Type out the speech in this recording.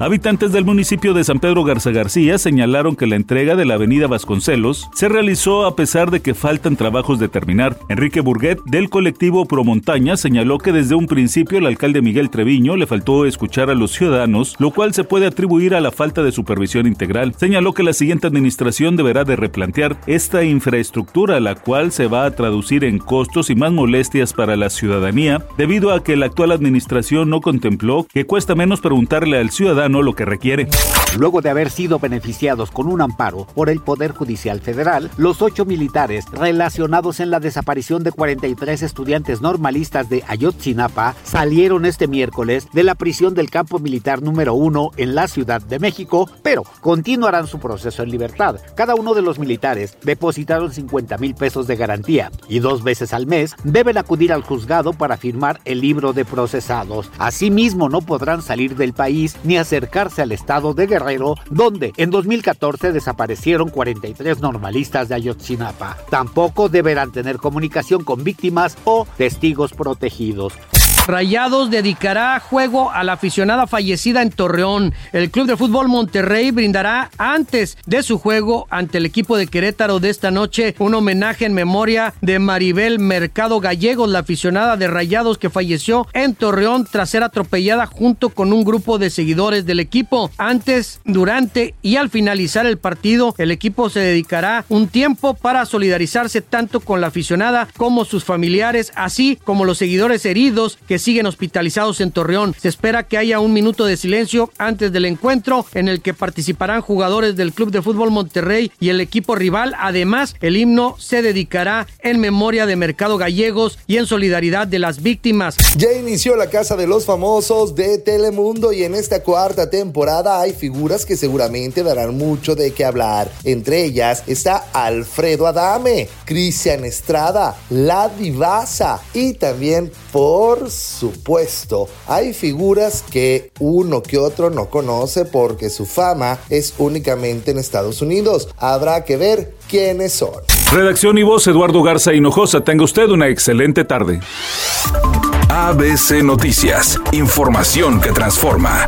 Habitantes del municipio de San Pedro Garza García señalaron que la entrega de la avenida Vasconcelos se realizó a pesar de que faltan trabajos de terminar. Enrique Burguet, del colectivo Promontaña, señaló que desde un principio el alcalde Miguel Treviño le faltó escuchar a los ciudadanos, lo cual se puede atribuir a la falta de supervisión integral. Señaló que la siguiente administración deberá de replantear esta infraestructura, la cual se va a traducir en costos y más molestias para la ciudadanía, debido a que la actual administración no contempló que cuesta menos preguntarle al ciudadano lo que requiere. Luego de haber sido beneficiados con un amparo por el Poder Judicial Federal, los ocho militares relacionados en la desaparición de 43 estudiantes normalistas de Ayotzinapa salieron este miércoles de la prisión del campo militar número uno en la Ciudad de México, pero continuarán su proceso en libertad. Cada uno de los militares depositaron 50 mil pesos de garantía y dos veces al mes deben acudir al juzgado para firmar el libro de procesados. Asimismo, no podrán salir del país ni hacer acercarse al estado de Guerrero, donde en 2014 desaparecieron 43 normalistas de Ayotzinapa. Tampoco deberán tener comunicación con víctimas o testigos protegidos. Rayados dedicará juego a la aficionada fallecida en Torreón. El Club de Fútbol Monterrey brindará antes de su juego ante el equipo de Querétaro de esta noche un homenaje en memoria de Maribel Mercado Gallegos, la aficionada de Rayados que falleció en Torreón tras ser atropellada junto con un grupo de seguidores del equipo. Antes, durante y al finalizar el partido, el equipo se dedicará un tiempo para solidarizarse tanto con la aficionada como sus familiares, así como los seguidores heridos que siguen hospitalizados en Torreón. Se espera que haya un minuto de silencio antes del encuentro en el que participarán jugadores del Club de Fútbol Monterrey y el equipo rival. Además, el himno se dedicará en memoria de Mercado Gallegos y en solidaridad de las víctimas. Ya inició la Casa de los Famosos de Telemundo y en esta cuarta temporada hay figuras que seguramente darán mucho de qué hablar. Entre ellas está Alfredo Adame, Cristian Estrada, La Divasa y también, por supuesto, hay figuras que uno que otro no conoce porque su fama es únicamente en Estados Unidos. Habrá que ver quiénes son. Redacción y voz Eduardo Garza Hinojosa. Tenga usted una excelente tarde. ABC Noticias. Información que transforma.